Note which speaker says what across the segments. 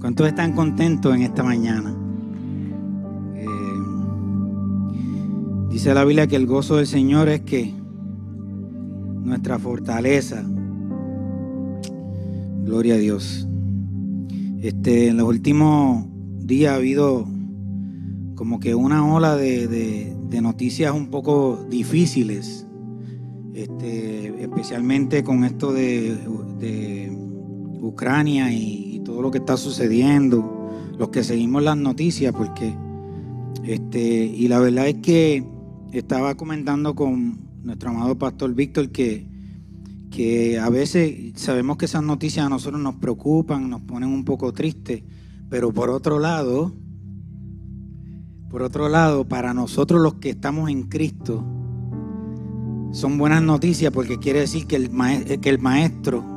Speaker 1: ¿Cuántos están contentos en esta mañana? Eh, dice la Biblia que el gozo del Señor es que nuestra fortaleza. Gloria a Dios. Este, en los últimos días ha habido como que una ola de, noticias un poco difíciles, este, especialmente con esto de, de Ucrania y, todo lo que está sucediendo, los que seguimos las noticias, porque este, y la verdad es que estaba comentando con nuestro amado pastor Víctor que, que a veces sabemos que esas noticias a nosotros nos preocupan, nos ponen un poco tristes, pero por otro lado, por otro lado, para nosotros los que estamos en Cristo, son buenas noticias porque quiere decir que el, que el maestro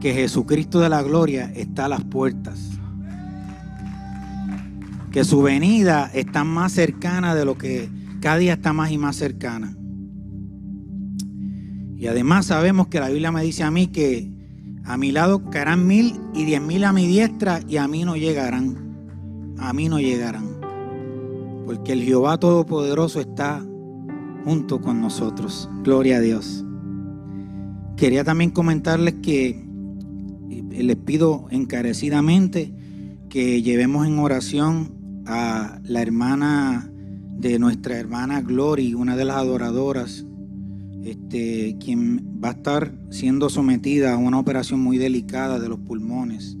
Speaker 1: que Jesucristo de la gloria está a las puertas. Que su venida está más cercana de lo que cada día está más y más cercana. Y además sabemos que la Biblia me dice a mí que a mi lado caerán mil y diez mil a mi diestra y a mí no llegarán. A mí no llegarán. Porque el Jehová Todopoderoso está junto con nosotros. Gloria a Dios. Quería también comentarles que les pido encarecidamente que llevemos en oración a la hermana de nuestra hermana Glory, una de las adoradoras, este, quien va a estar siendo sometida a una operación muy delicada de los pulmones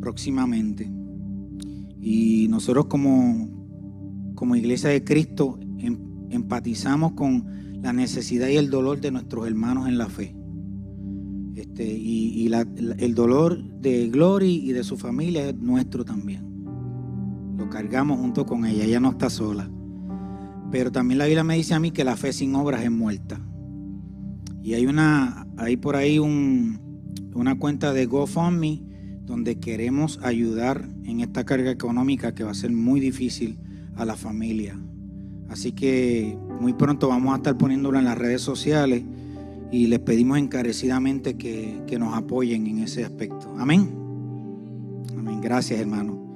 Speaker 1: próximamente. Y nosotros como, como Iglesia de Cristo em, empatizamos con la necesidad y el dolor de nuestros hermanos en la fe. Este, y, el dolor de Glory y de su familia es nuestro también. Lo cargamos junto con ella, ella no está sola. Pero también la Biblia me dice a mí que la fe sin obras es muerta. Y hay una, hay por ahí una cuenta de GoFundMe donde queremos ayudar en esta carga económica que va a ser muy difícil a la familia. Así que muy pronto vamos a estar poniéndolo en las redes sociales y les pedimos encarecidamente que, nos apoyen en ese aspecto. Amén. Amén. Gracias, hermano.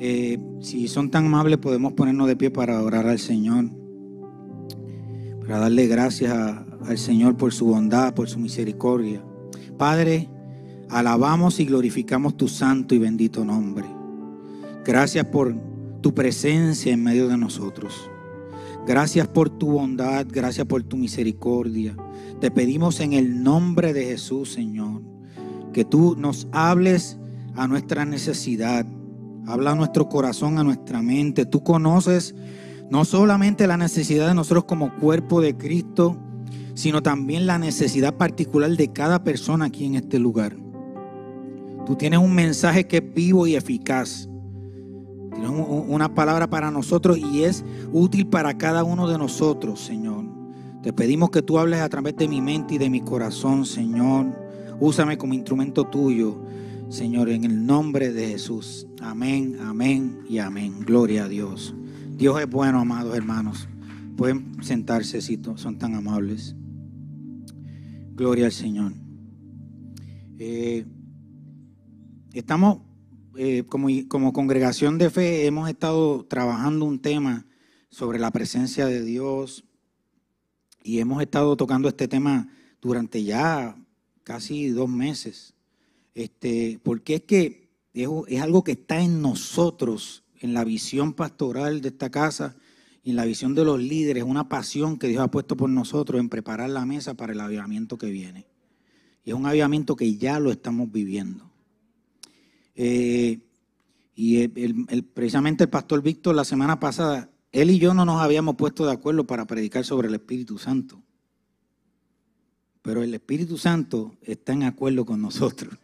Speaker 1: Eh, si son tan amables, podemos ponernos de pie para orar al Señor, para darle gracias al Señor por su bondad, por su misericordia. Padre, alabamos y glorificamos tu santo y bendito nombre. Gracias por tu presencia en medio de nosotros. Gracias por tu bondad, gracias por tu misericordia. Te pedimos en el nombre de Jesús, Señor, que tú nos hables a nuestra necesidad. Habla a nuestro corazón, a nuestra mente. Tú conoces no solamente la necesidad de nosotros como cuerpo de Cristo, sino también la necesidad particular de cada persona aquí en este lugar. Tú tienes un mensaje que es vivo y eficaz una palabra para nosotros y es útil para cada uno de nosotros, Señor. Te pedimos que tú hables a través de mi mente y de mi corazón, Señor. Úsame como instrumento tuyo, Señor, en el nombre de Jesús. Amén, amén y amén. Gloria a Dios. Dios es bueno, amados hermanos. Pueden sentarse si son tan amables. Gloria al Señor. Eh, estamos eh, como, congregación de fe hemos estado trabajando un tema sobre la presencia de Dios y hemos estado tocando este tema durante ya casi dos meses. Este, porque es que es, algo que está en nosotros, en la visión pastoral de esta casa y en la visión de los líderes, una pasión que Dios ha puesto por nosotros en preparar la mesa para el avivamiento que viene. Y es un avivamiento que ya lo estamos viviendo. Eh, y precisamente el pastor Víctor la semana pasada él y yo no nos habíamos puesto de acuerdo para predicar sobre el Espíritu Santo. Pero el Espíritu Santo está en acuerdo con nosotros.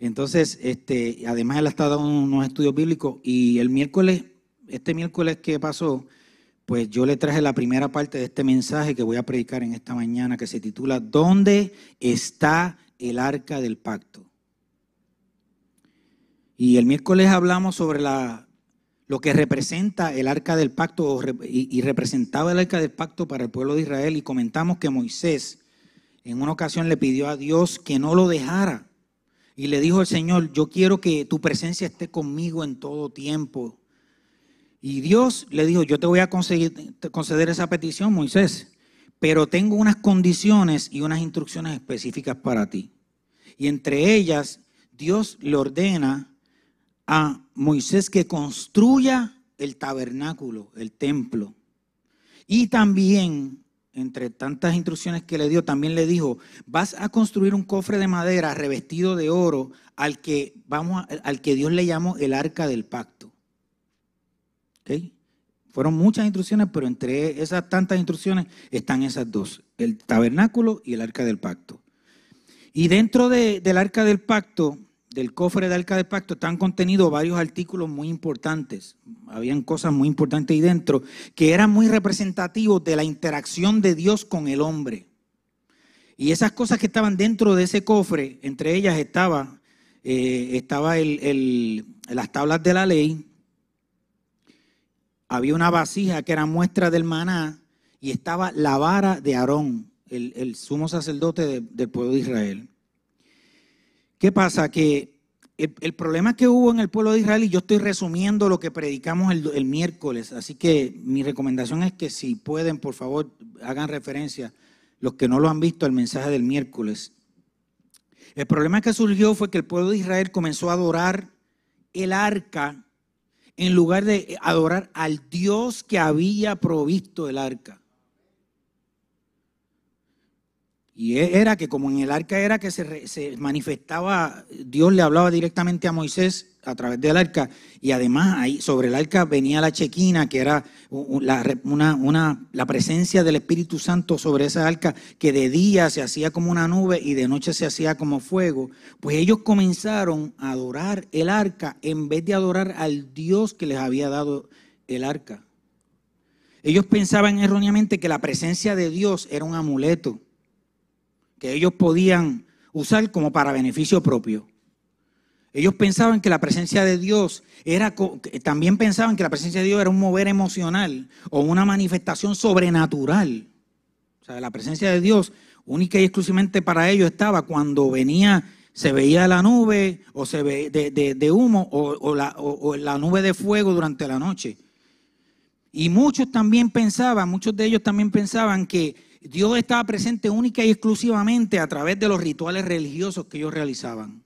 Speaker 1: Entonces, este, además él ha estado dando unos estudios bíblicos y el miércoles, este miércoles que pasó, pues yo le traje la primera parte de este mensaje que voy a predicar en esta mañana que se titula ¿Dónde está el arca del pacto? Y el miércoles hablamos sobre la, lo que representa el arca del pacto y, representaba el arca del pacto para el pueblo de Israel y comentamos que Moisés en una ocasión le pidió a Dios que no lo dejara y le dijo al Señor, yo quiero que tu presencia esté conmigo en todo tiempo. Y Dios le dijo, yo te voy a conceder esa petición, Moisés, pero tengo unas condiciones y unas instrucciones específicas para ti. Y entre ellas, Dios le ordena a Moisés que construya el tabernáculo, el templo. Y también, entre tantas instrucciones que le dio, también le dijo, vas a construir un cofre de madera revestido de oro al que, vamos al que Dios le llamó el arca del pacto. Fueron muchas instrucciones, pero entre esas tantas instrucciones están esas dos, el tabernáculo y el arca del pacto. Y dentro del arca del pacto del cofre del arca del pacto están contenidos varios artículos muy importantes. Habían cosas muy importantes ahí dentro que eran muy representativos de la interacción de Dios con el hombre. Y esas cosas que estaban dentro de ese cofre, entre ellas estaba, eh, estaba las tablas de la ley, había una vasija que era muestra del maná y estaba la vara de Aarón, el, sumo sacerdote del pueblo de Israel. ¿Qué pasa? Que el, problema que hubo en el pueblo de Israel, y yo estoy resumiendo lo que predicamos el, miércoles, así que mi recomendación es que si pueden, por favor, hagan referencia, los que no lo han visto, al mensaje del miércoles. El problema que surgió fue que el pueblo de Israel comenzó a adorar el arca en lugar de adorar al Dios que había provisto el arca. Y e, era que como en el arca era que se, manifestaba, Dios le hablaba directamente a Moisés a través del arca, y además ahí sobre el arca venía la chequina, que era una, la presencia del Espíritu Santo sobre esa arca, que de día se hacía como una nube y de noche se hacía como fuego. Pues ellos comenzaron a adorar el arca en vez de adorar al Dios que les había dado el arca. Ellos pensaban erróneamente que la presencia de Dios era un amuleto que ellos podían usar como para beneficio propio. Ellos pensaban que la presencia de Dios era, también pensaban que la presencia de Dios era un mover emocional o una manifestación sobrenatural. O sea, la presencia de Dios única y exclusivamente para ellos estaba cuando venía, se veía la nube o se ve de, humo o la nube de fuego durante la noche. Y muchos también pensaban, muchos de ellos también pensaban que Dios estaba presente única y exclusivamente a través de los rituales religiosos que ellos realizaban.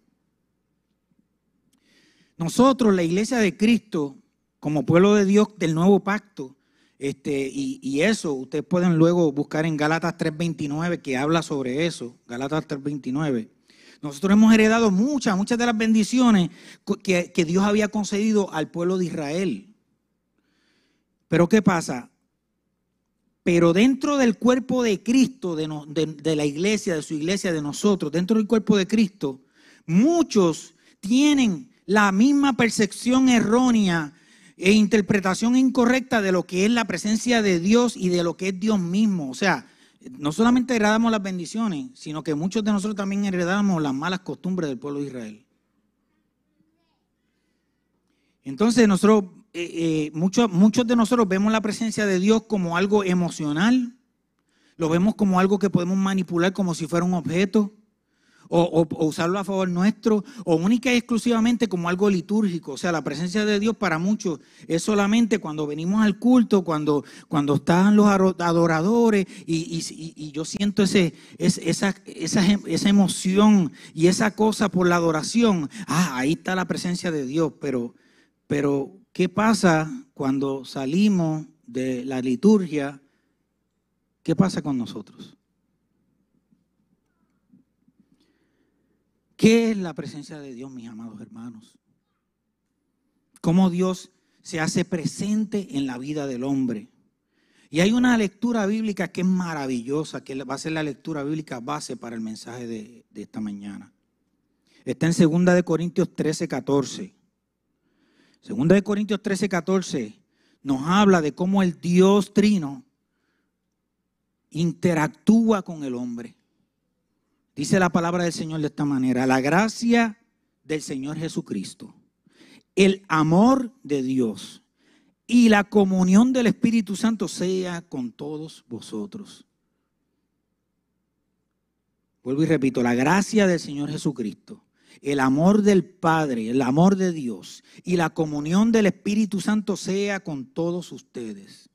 Speaker 1: Nosotros, la iglesia de Cristo, como pueblo de Dios del nuevo pacto, este, y, eso ustedes pueden luego buscar en Gálatas 3.29 que habla sobre eso, Gálatas 3.29. Nosotros hemos heredado muchas, muchas de las bendiciones que, que Dios había concedido al pueblo de Israel. Pero ¿qué pasa? Pero dentro del cuerpo de Cristo, de, la iglesia, de su iglesia, de nosotros, dentro del cuerpo de Cristo, muchos tienen la misma percepción errónea e interpretación incorrecta de lo que es la presencia de Dios y de lo que es Dios mismo. O sea, no solamente heredamos las bendiciones, sino que muchos de nosotros también heredamos las malas costumbres del pueblo de Israel. Entonces nosotros eh, eh, muchos, muchos de nosotros vemos la presencia de Dios como algo emocional, lo vemos como algo que podemos manipular como si fuera un objeto, o, usarlo a favor nuestro, o única y exclusivamente como algo litúrgico. O sea, la presencia de Dios para muchos es solamente cuando venimos al culto, cuando, cuando están los adoradores, y, yo siento ese, esa, esa, esa emoción y esa cosa por la adoración. Ah, ahí está la presencia de Dios, pero, pero ¿Qué pasa cuando salimos de la liturgia? ¿Qué pasa con nosotros? ¿Qué es la presencia de Dios, mis amados hermanos? ¿Cómo Dios se hace presente en la vida del hombre. Y hay una lectura bíblica que es maravillosa, que va a ser la lectura bíblica base para el mensaje de, esta mañana. Está en 2 de Corintios 13, 14. 2 de Corintios 13, 14 nos habla de cómo el Dios trino interactúa con el hombre. Dice la palabra del Señor de esta manera, la gracia del Señor Jesucristo, el amor de Dios y la comunión del Espíritu Santo sea con todos vosotros. Vuelvo y repito, la gracia del Señor Jesucristo, el amor del Padre, el amor de Dios y la comunión del Espíritu Santo sea con todos ustedes.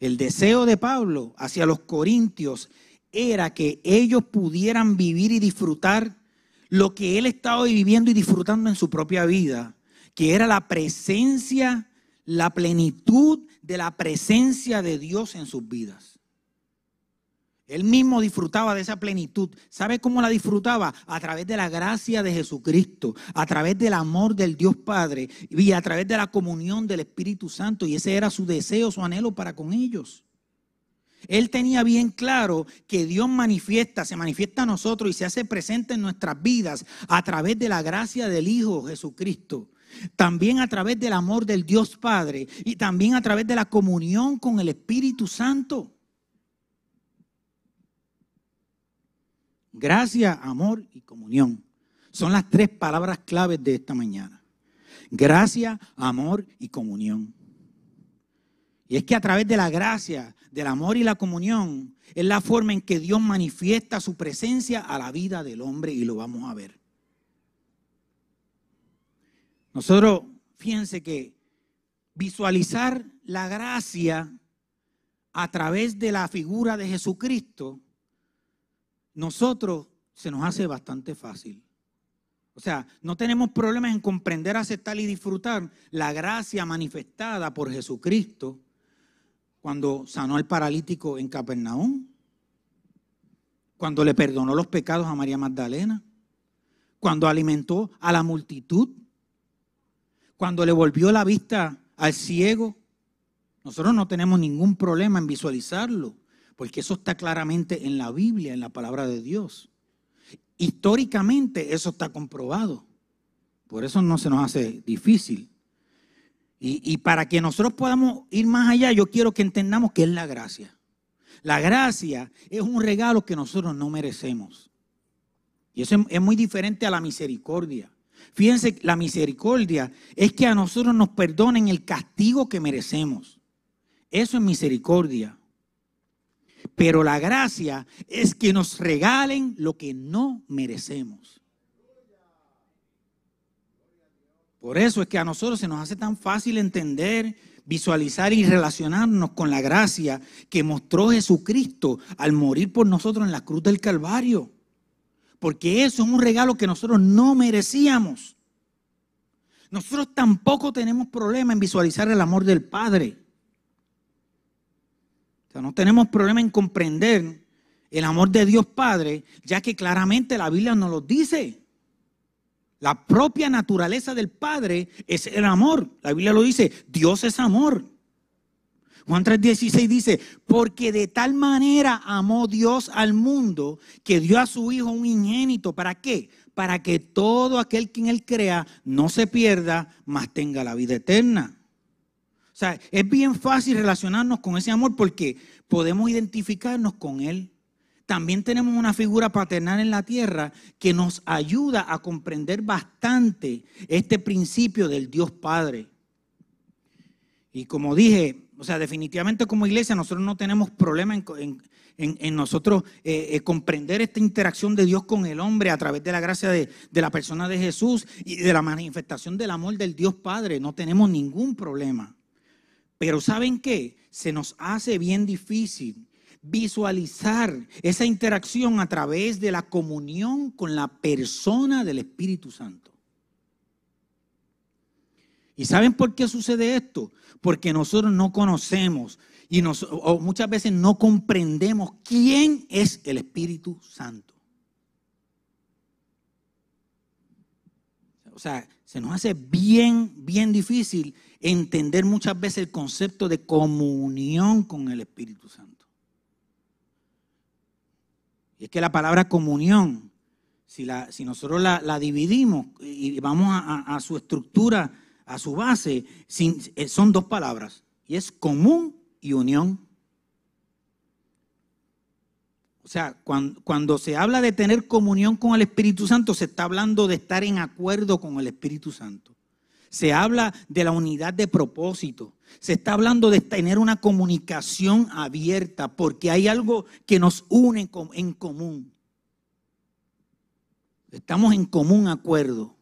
Speaker 1: El deseo de Pablo hacia los corintios era que ellos pudieran vivir y disfrutar lo que él estaba viviendo y disfrutando en su propia vida, que era la presencia la plenitud de la presencia de Dios en sus vidas. Él mismo disfrutaba de esa plenitud. ¿Sabe cómo la disfrutaba? A través de la gracia de Jesucristo, a través del amor del Dios Padre y a través de la comunión del Espíritu Santo. Y ese era su deseo, su anhelo para con ellos. Él tenía bien claro que Dios manifiesta, se manifiesta a nosotros y se hace presente en nuestras vidas a través de la gracia del Hijo Jesucristo también a través del amor del Dios Padre y también a través de la comunión con el Espíritu Santo. Gracia, amor y comunión. Son las tres palabras claves de esta mañana. Gracia, amor y comunión. Y es que a través de la gracia, del amor y la comunión, es la forma en que Dios manifiesta su presencia a la vida del hombre y lo vamos a ver. Nosotros, fíjense que visualizar la gracia a través de la figura de Jesucristo, nosotros se nos hace bastante fácil. O sea, no tenemos problemas en comprender, aceptar y disfrutar la gracia manifestada por Jesucristo cuando sanó al paralítico en Capernaum, cuando le perdonó los pecados a María Magdalena, cuando alimentó a la multitud cuando le volvió la vista al ciego, nosotros no tenemos ningún problema en visualizarlo, porque eso está claramente en la Biblia, en la palabra de Dios. Históricamente eso está comprobado. Por eso no se nos hace difícil. Y, para que nosotros podamos ir más allá, yo quiero que entendamos qué es la gracia. La gracia es un regalo que nosotros no merecemos. Y eso es muy diferente a la misericordia. Fíjense, la misericordia es que a nosotros nos perdonen el castigo que merecemos. Eso es misericordia. Pero la gracia es que nos regalen lo que no merecemos. Por eso es que a nosotros se nos hace tan fácil entender, visualizar y relacionarnos con la gracia que mostró Jesucristo al morir por nosotros en la cruz del Calvario porque eso es un regalo que nosotros no merecíamos. Nosotros tampoco tenemos problema en visualizar el amor del Padre. O sea, no tenemos problema en comprender el amor de Dios Padre, ya que claramente la Biblia nos lo dice. La propia naturaleza del Padre es el amor. La Biblia lo dice, Dios es amor. Juan 3:16 dice, porque de tal manera amó Dios al mundo que dio a su Hijo un ingénito. ¿Para qué? Para que todo aquel que en él crea no se pierda, mas tenga la vida eterna. O sea, es bien fácil relacionarnos con ese amor porque podemos identificarnos con él. También tenemos una figura paternal en la tierra que nos ayuda a comprender bastante este principio del Dios Padre. Y como dije, o sea, definitivamente como iglesia nosotros no tenemos problema en, nosotros eh, eh, comprender esta interacción de Dios con el hombre a través de la gracia de, de la persona de Jesús y de la manifestación del amor del Dios Padre. No tenemos ningún problema. Pero ¿saben qué? Se nos hace bien difícil visualizar esa interacción a través de la comunión con la persona del Espíritu Santo. ¿Y saben por qué sucede esto? Porque nosotros no conocemos y o muchas veces no comprendemos quién es el Espíritu Santo. o sea, se nos hace bien, bien difícil entender muchas veces el concepto de comunión con el Espíritu Santo. Y es que la palabra comunión, si, la, si nosotros la, dividimos y vamos a, su estructura, a su base, eh, son dos palabras. Y es común y unión. O sea, cuando, cuando, se habla de tener comunión con el Espíritu Santo, se está hablando de estar en acuerdo con el Espíritu Santo. Se habla de la unidad de propósito. Se está hablando de tener una comunicación abierta porque hay algo que nos une en común. Estamos en común acuerdo.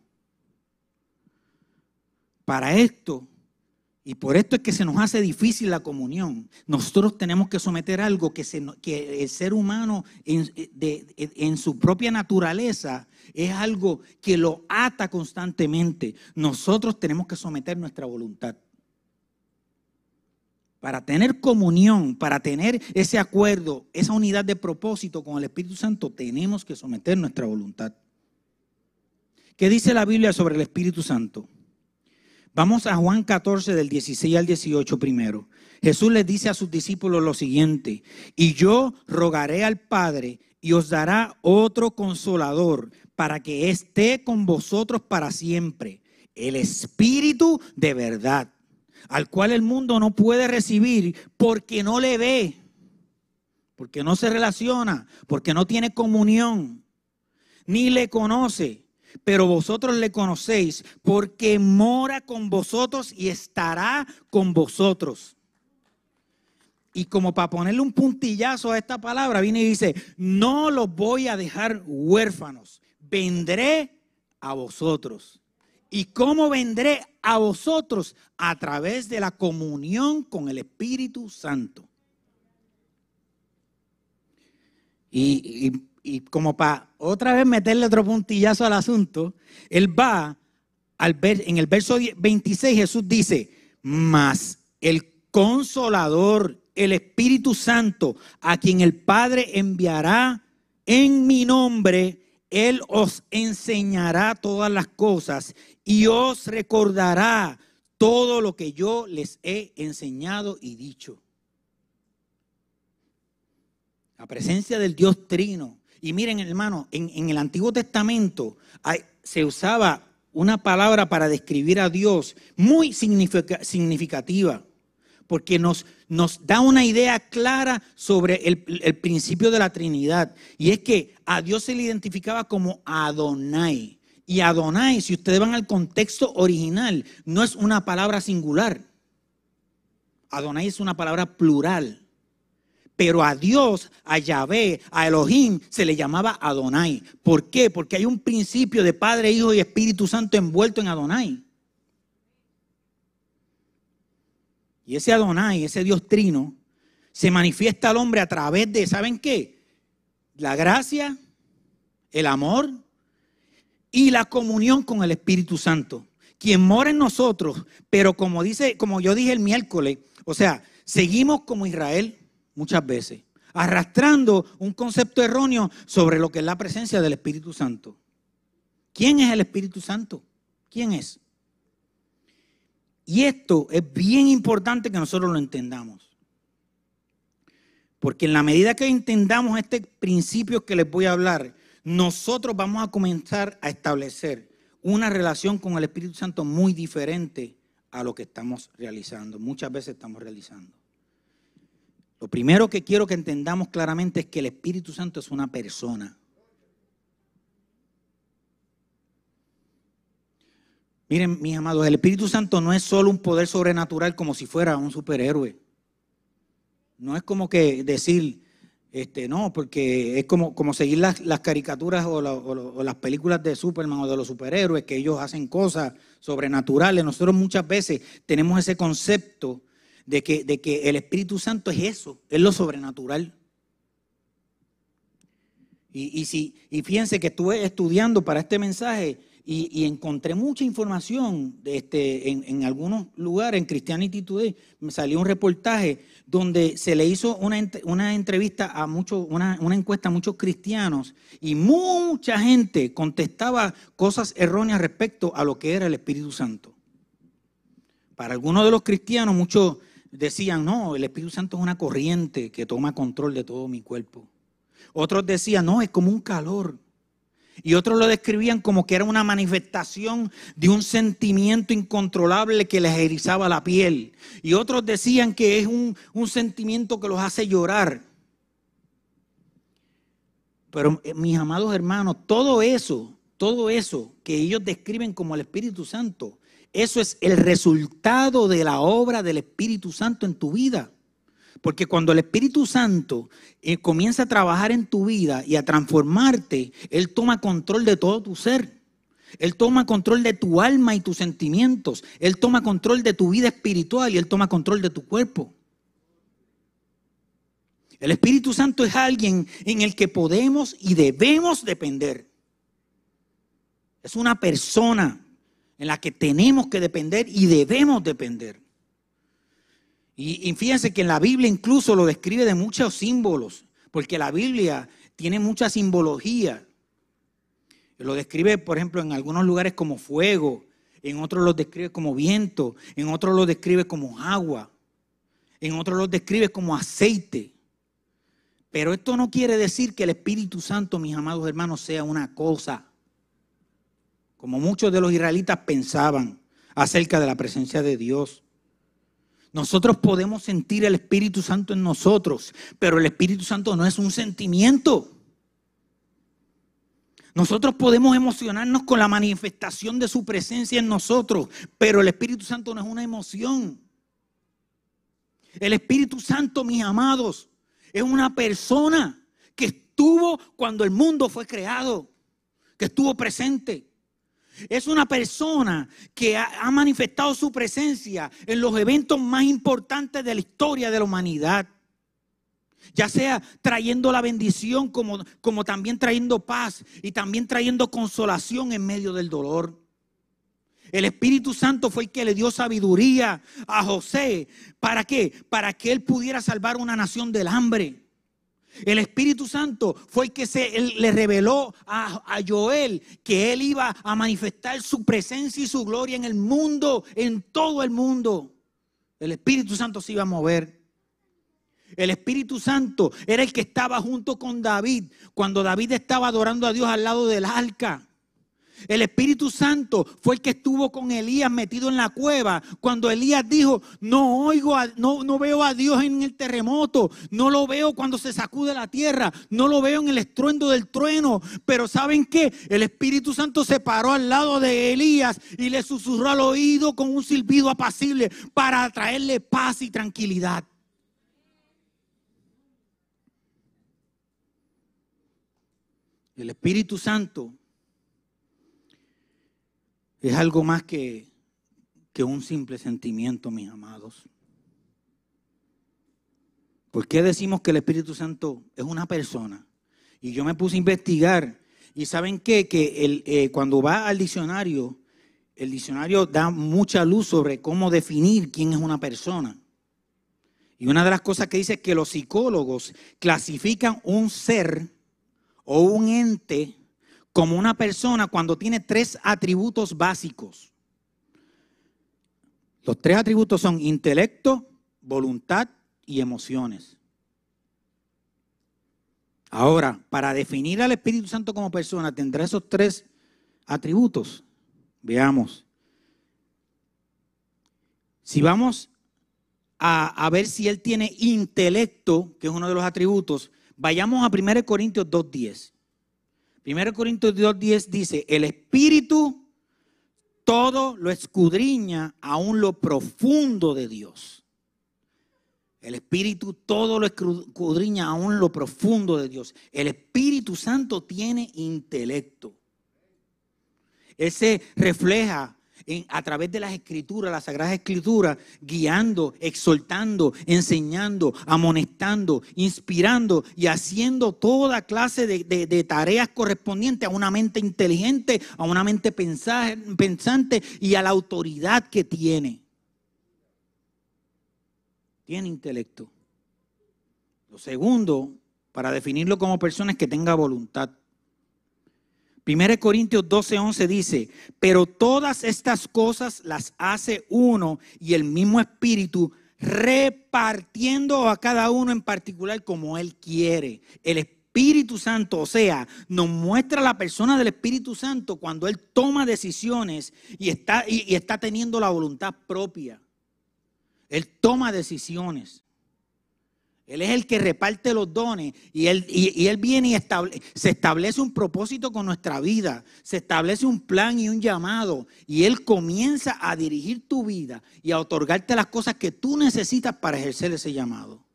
Speaker 1: Para esto, y por esto es que se nos hace difícil la comunión, nosotros tenemos que someter algo que, el ser humano en su propia naturaleza es algo que lo ata constantemente. Nosotros tenemos que someter nuestra voluntad. Para tener comunión, para tener ese acuerdo, esa unidad de propósito con el Espíritu Santo, tenemos que someter nuestra voluntad. ¿Qué dice la Biblia sobre el Espíritu Santo? Vamos a Juan 14 del 16 al 18 primero. Jesús les dice a sus discípulos lo siguiente, y yo rogaré al Padre y os dará otro consolador para que esté con vosotros para siempre, el Espíritu de verdad al cual el mundo no puede recibir porque no le ve, porque no se relaciona, porque no tiene comunión, ni le conoce. Pero vosotros le conocéis porque mora con vosotros y estará con vosotros. Y como para ponerle un puntillazo a esta palabra, viene y dice, no los voy a dejar huérfanos, vendré a vosotros. ¿Y cómo vendré a vosotros? A través de la comunión con el Espíritu Santo. Y, como para otra vez meterle otro puntillazo al asunto, él va al ver, en el verso 26 Jesús dice, mas el consolador, el Espíritu Santo, a quien el Padre enviará en mi nombre, Él os enseñará todas las cosas y os recordará todo lo que yo les he enseñado y dicho. La presencia del Dios Trino. Y miren, hermano, en, el Antiguo Testamento se usaba una palabra para describir a Dios muy significativa, porque nos, da una idea clara sobre el, el principio de la Trinidad. Y es que a Dios se le identificaba como Adonai. Y Adonai, si ustedes van al contexto original, no es una palabra singular. Adonai es una palabra plural. Pero a Dios, a Yahvé, a Elohim se le llamaba Adonai. ¿Por qué? Porque hay un principio de Padre, Hijo y Espíritu Santo envuelto en Adonai. Y ese Adonai, ese Dios trino, se manifiesta al hombre a través de, ¿saben qué? La gracia, el amor, y la comunión con el Espíritu Santo, quien mora en nosotros, pero como dice, como yo dije el miércoles, o sea, seguimos como Israel muchas veces, arrastrando un concepto erróneo sobre lo que es la presencia del Espíritu Santo. ¿Quién es el Espíritu Santo? ¿Quién es? Y esto es bien importante que nosotros lo entendamos. Porque en la medida que entendamos este principio que les voy a hablar, nosotros vamos a comenzar a establecer una relación con el Espíritu Santo muy diferente a lo que estamos realizando, muchas veces estamos realizando. Lo primero que quiero que entendamos claramente es que el Espíritu Santo es una persona. Miren, mis amados, el Espíritu Santo no es solo un poder sobrenatural como si fuera un superhéroe. No es como que decir, este, no, porque es como, como seguir las, caricaturas o, las películas de Superman o de los superhéroes, que ellos hacen cosas sobrenaturales. Nosotros muchas veces tenemos ese concepto de que, de que el Espíritu Santo es eso, es lo sobrenatural. Y, y, si, y fíjense que estuve estudiando para este mensaje y, encontré mucha información este, en, algunos lugares, en Christianity Today, me salió un reportaje donde se le hizo una, entrevista a muchos, una, una encuesta a muchos cristianos y mucha gente contestaba cosas erróneas respecto a lo que era el Espíritu Santo. Para algunos de los cristianos, muchos decían, no, el Espíritu Santo es una corriente que toma control de todo mi cuerpo. Otros decían, no, es como un calor y otros lo describían como que era una manifestación de un sentimiento incontrolable que les erizaba la piel. Y otros decían que es un, sentimiento que los hace llorar. Pero eh, mis amados hermanos, todo eso, todo eso que ellos describen como el Espíritu Santo, eso es el resultado de la obra del Espíritu Santo en tu vida. Porque cuando el Espíritu Santo eh, comienza a trabajar en tu vida y a transformarte, Él toma control de todo tu ser. Él toma control de tu alma y tus sentimientos. Él toma control de tu vida espiritual y Él toma control de tu cuerpo. El Espíritu Santo es alguien en el que podemos y debemos depender. Es una persona en la que tenemos que depender y debemos depender. Y, fíjense que en la Biblia incluso lo describe de muchos símbolos, porque la Biblia tiene mucha simbología. Lo describe, por ejemplo, en algunos lugares como fuego, en otros lo describe como viento, en otros lo describe como agua, en otros lo describe como aceite. Pero esto no quiere decir que el Espíritu Santo, mis amados hermanos, sea una cosa, como muchos de los israelitas pensaban acerca de la presencia de Dios. Nosotros podemos sentir el Espíritu Santo en nosotros, pero el Espíritu Santo no es un sentimiento. Nosotros podemos emocionarnos con la manifestación de su presencia en nosotros, pero el Espíritu Santo no es una emoción. El Espíritu Santo, mis amados, es una persona que estuvo cuando el mundo fue creado, que estuvo presente. Es una persona que ha, manifestado su presencia en los eventos más importantes de la historia de la humanidad. Ya sea trayendo la bendición como, como también trayendo paz y también trayendo consolación en medio del dolor. El Espíritu Santo fue el que le dio sabiduría a José. ¿Para qué? Para que él pudiera salvar una nación del hambre. El Espíritu Santo fue el que se, le reveló a, a, Joel que él iba a manifestar su presencia y su gloria en el mundo, en todo el mundo. El Espíritu Santo se iba a mover. El Espíritu Santo era el que estaba junto con David cuando David estaba adorando a Dios al lado del arca. El Espíritu Santo fue el que estuvo con Elías metido en la cueva. Cuando Elías dijo, no oigo, no, no veo a Dios en el terremoto, no lo veo cuando se sacude la tierra, no lo veo en el estruendo del trueno. Pero ¿saben qué? El Espíritu Santo se paró al lado de Elías y le susurró al oído con un silbido apacible para traerle paz y tranquilidad. El Espíritu Santo es algo más que, que un simple sentimiento, mis amados. ¿Por qué decimos que el Espíritu Santo es una persona? Y yo me puse a investigar. Y saben qué? que el, eh, cuando va al diccionario, el diccionario da mucha luz sobre cómo definir quién es una persona. Y una de las cosas que dice es que los psicólogos clasifican un ser o un ente como una persona cuando tiene tres atributos básicos. Los tres atributos son intelecto, voluntad y emociones. Ahora, para definir al Espíritu Santo como persona, tendrá esos tres atributos. Veamos. Si vamos a, a, ver si él tiene intelecto, que es uno de los atributos, vayamos a 1 Corintios 2.10. 1 Corintios 2.10 dice, el Espíritu todo lo escudriña aún lo profundo de Dios. El Espíritu todo lo escudriña aún lo profundo de Dios. El Espíritu Santo tiene intelecto. Ese refleja a través de las escrituras, las sagradas escrituras, guiando, exhortando, enseñando, amonestando, inspirando y haciendo toda clase de, tareas correspondientes a una mente inteligente, a una mente pensante y a la autoridad que tiene. Tiene intelecto. Lo segundo, para definirlo como persona, es que tenga voluntad. 1 Corintios 12, 11 dice, pero todas estas cosas las hace uno y el mismo Espíritu repartiendo a cada uno en particular como Él quiere. El Espíritu Santo, o sea, nos muestra la persona del Espíritu Santo cuando Él toma decisiones y está, y está teniendo la voluntad propia. Él toma decisiones. Él es el que reparte los dones y Él, y, él viene y se establece un propósito con nuestra vida, se establece un plan y un llamado y Él comienza a dirigir tu vida y a otorgarte las cosas que tú necesitas para ejercer ese llamado.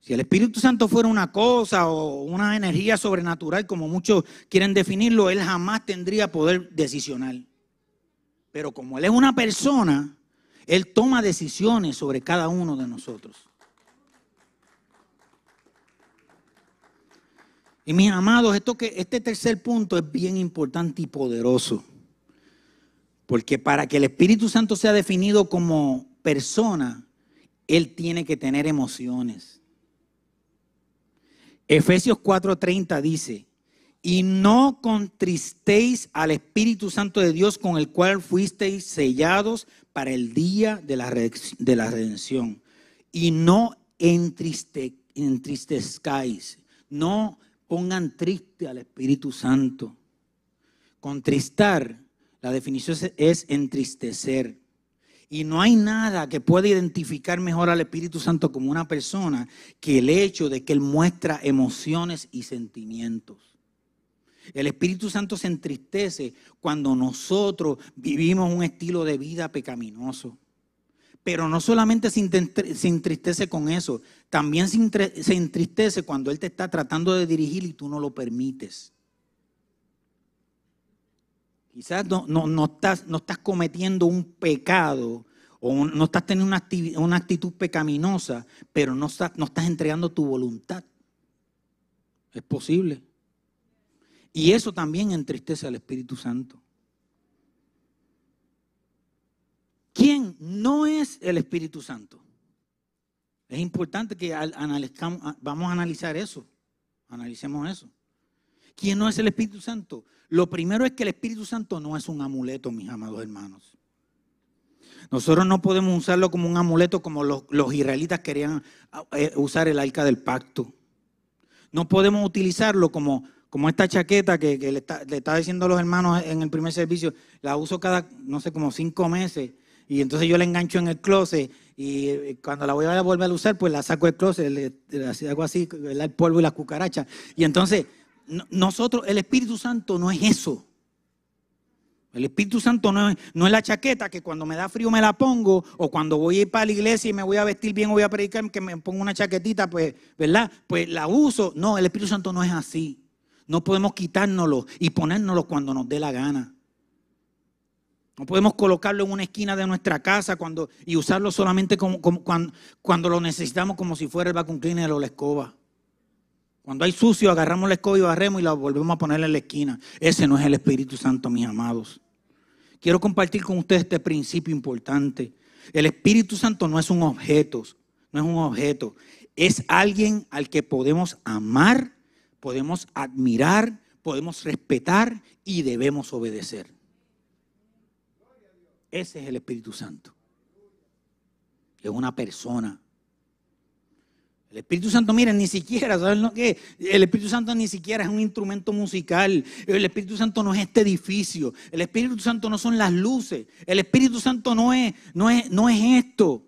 Speaker 1: Si el Espíritu Santo fuera una cosa o una energía sobrenatural, como muchos quieren definirlo, Él jamás tendría poder decisional. Pero como Él es una persona, él toma decisiones sobre cada uno de nosotros. Y mis amados, esto que, este tercer punto es bien importante y poderoso. Porque para que el Espíritu Santo sea definido como persona, Él tiene que tener emociones. Efesios 4:30 dice, y no contristéis al Espíritu Santo de Dios con el cual fuisteis sellados para el día de la, de la redención. Y no entriste, entristezcáis, no pongan triste al Espíritu Santo. Contristar, la definición es entristecer. Y no hay nada que pueda identificar mejor al Espíritu Santo como una persona que el hecho de que Él muestra emociones y sentimientos. El Espíritu Santo se entristece cuando nosotros vivimos un estilo de vida pecaminoso. Pero no solamente se entristece con eso, también se entristece cuando Él te está tratando de dirigir y tú no lo permites. Quizás no, no, estás, no estás, cometiendo un pecado o no estás teniendo una, una actitud pecaminosa, pero no estás, no estás entregando tu voluntad. Es posible. Y eso también entristece al Espíritu Santo. ¿Quién no es el Espíritu Santo? Es importante que vamos a analizar eso. Analicemos eso. ¿Quién no es el Espíritu Santo? Lo primero es que el Espíritu Santo no es un amuleto, mis amados hermanos. Nosotros no podemos usarlo como un amuleto como los, los israelitas querían eh, usar el arca del pacto. No podemos utilizarlo como como esta chaqueta que, le, está, diciendo los hermanos en el primer servicio, la uso cada, no sé, como cinco meses. Y entonces yo la engancho en el closet y eh, cuando la voy a volver a usar, pues la saco del closet, le, hago así, el polvo y las cucarachas. Y entonces, nosotros, el Espíritu Santo no es eso. El Espíritu Santo no es, no es, la chaqueta que cuando me da frío me la pongo, o cuando voy a ir para la iglesia y me voy a vestir bien o voy a predicar, que me pongo una chaquetita, pues, ¿verdad? Pues la uso. No, el Espíritu Santo no es así. No podemos quitárnoslo y ponérnoslo cuando nos dé la gana. No podemos colocarlo en una esquina de nuestra casa cuando, y usarlo solamente como, cuando, lo necesitamos como si fuera el vacuum cleaner o la escoba. Cuando hay sucio, agarramos la escoba y barremos y la volvemos a poner en la esquina. Ese no es el Espíritu Santo, mis amados. Quiero compartir con ustedes este principio importante. El Espíritu Santo no es un objeto, no es un objeto. Es alguien al que podemos amar podemos admirar, podemos respetar y debemos obedecer. Ese es el Espíritu Santo. Es una persona. El Espíritu Santo, miren, ni siquiera, ¿saben lo que? El Espíritu Santo ni siquiera es un instrumento musical. El Espíritu Santo no es este edificio. El Espíritu Santo no son las luces. El Espíritu Santo no es, no es, no es esto.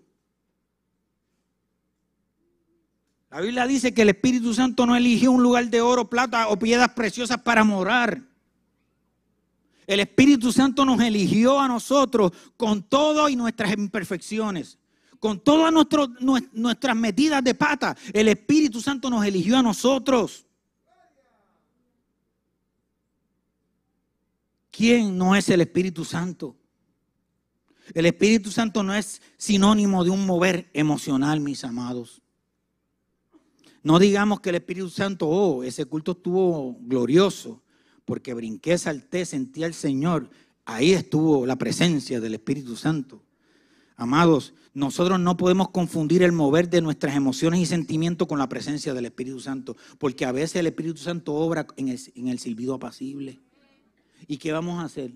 Speaker 1: La Biblia dice que el Espíritu Santo no eligió un lugar de oro, plata o piedras preciosas para morar. El Espíritu Santo nos eligió a nosotros con todo y nuestras imperfecciones, con todas nuestras metidas de pata. El Espíritu Santo nos eligió a nosotros. ¿Quién no es el Espíritu Santo? El Espíritu Santo no es sinónimo de un mover emocional, mis amados. No digamos que el Espíritu Santo, oh, ese culto estuvo glorioso, porque brinqué, salté, sentí al Señor. Ahí estuvo la presencia del Espíritu Santo. Amados, nosotros no podemos confundir el mover de nuestras emociones y sentimientos con la presencia del Espíritu Santo, porque a veces el Espíritu Santo obra en el, en el silbido apacible. ¿Y qué vamos a hacer?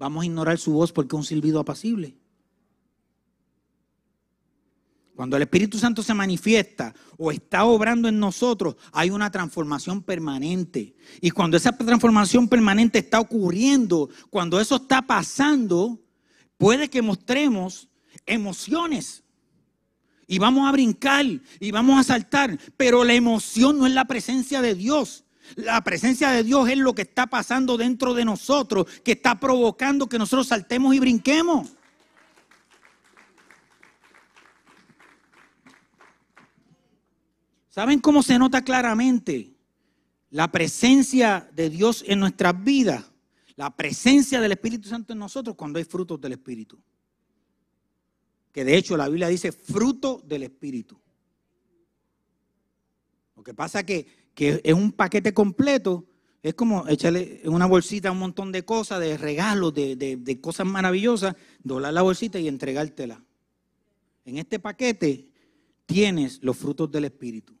Speaker 1: Vamos a ignorar su voz porque es un silbido apacible. Cuando el Espíritu Santo se manifiesta o está obrando en nosotros, hay una transformación permanente. Y cuando esa transformación permanente está ocurriendo, cuando eso está pasando, puede que mostremos emociones. Y vamos a brincar y vamos a saltar. Pero la emoción no es la presencia de Dios. La presencia de Dios es lo que está pasando dentro de nosotros, que está provocando que nosotros saltemos y brinquemos. ¿Saben cómo se nota claramente la presencia de Dios en nuestras vidas? La presencia del Espíritu Santo en nosotros cuando hay frutos del Espíritu. Que de hecho la Biblia dice fruto del Espíritu. Lo que pasa que que es un paquete completo, es como echarle en una bolsita un montón de cosas, de regalos, de, cosas maravillosas, doblar la bolsita y entregártela. En este paquete tienes los frutos del Espíritu.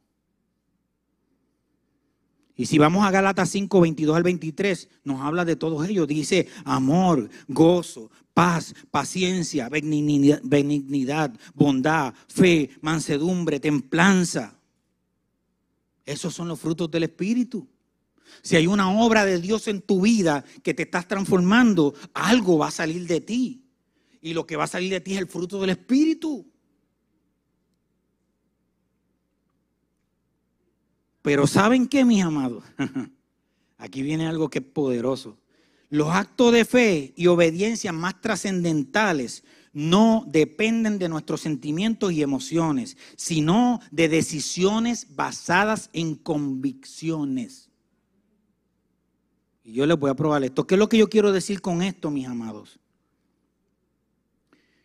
Speaker 1: Y si vamos a Gálatas 5, 22 al 23, nos habla de todos ellos. Dice amor, gozo, paz, paciencia, benignidad, bondad, fe, mansedumbre, templanza. Esos son los frutos del Espíritu. Si hay una obra de Dios en tu vida que te estás transformando, algo va a salir de ti. Y lo que va a salir de ti es el fruto del Espíritu. Pero ¿saben qué, mis amados? Aquí viene algo que es poderoso. Los actos de fe y obediencia más trascendentales no dependen de nuestros sentimientos y emociones, sino de decisiones basadas en convicciones. Y yo les voy a probar esto. ¿Qué es lo que yo quiero decir con esto, mis amados?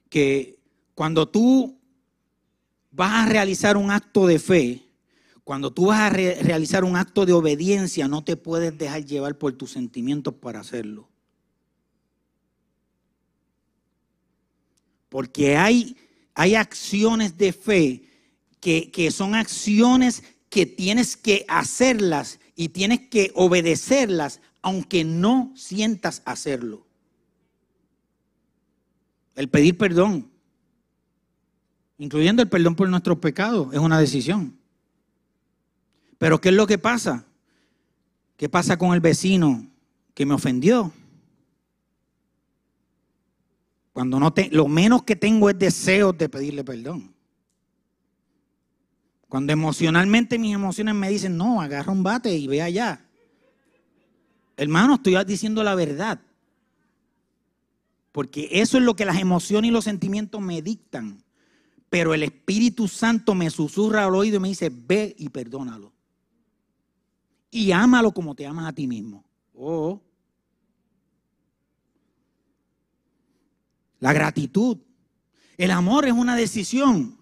Speaker 1: Que cuando tú vas a realizar un acto de fe, cuando tú vas a realizar un acto de obediencia, no te puedes dejar llevar por tus sentimientos para hacerlo. Porque hay, hay acciones de fe que, que son acciones que tienes que hacerlas y tienes que obedecerlas aunque no sientas hacerlo. El pedir perdón, incluyendo el perdón por nuestros pecados, es una decisión. Pero ¿qué es lo que pasa? ¿Qué pasa con el vecino que me ofendió? Cuando no te, lo menos que tengo es deseo de pedirle perdón. Cuando emocionalmente mis emociones me dicen, no, agarra un bate y ve allá. Hermano, estoy diciendo la verdad. Porque eso es lo que las emociones y los sentimientos me dictan. Pero el Espíritu Santo me susurra al oído y me dice, ve y perdónalo. Y ámalo como te amas a ti mismo. Oh, La gratitud. El amor es una decisión.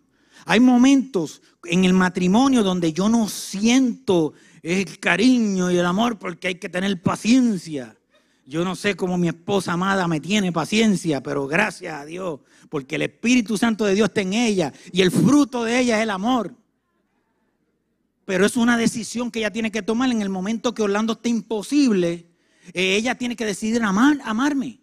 Speaker 1: Hay momentos en el matrimonio donde yo no siento el cariño y el amor porque hay que tener paciencia. Yo no sé cómo mi esposa amada me tiene paciencia, pero gracias a Dios, porque el Espíritu Santo de Dios está en ella y el fruto de ella es el amor. Pero es una decisión que ella tiene que tomar en el momento que Orlando esté imposible. Eh, ella tiene que decidir amar, amarme.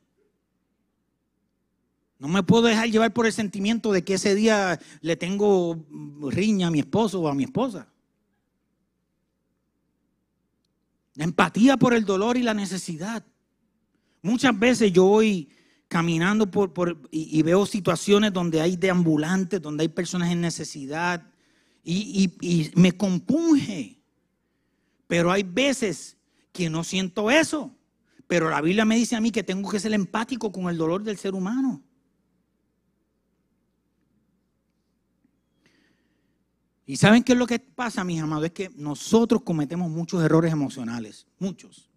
Speaker 1: No me puedo dejar llevar por el sentimiento de que ese día le tengo riña a mi esposo o a mi esposa. La empatía por el dolor y la necesidad. Muchas veces yo voy caminando por, y, veo situaciones donde hay deambulantes, donde hay personas en necesidad y, me compunge. Pero hay veces que no siento eso. Pero la Biblia me dice a mí que tengo que ser empático con el dolor del ser humano. Y saben qué es lo que pasa, mis amados, es que nosotros cometemos muchos errores emocionales, muchos.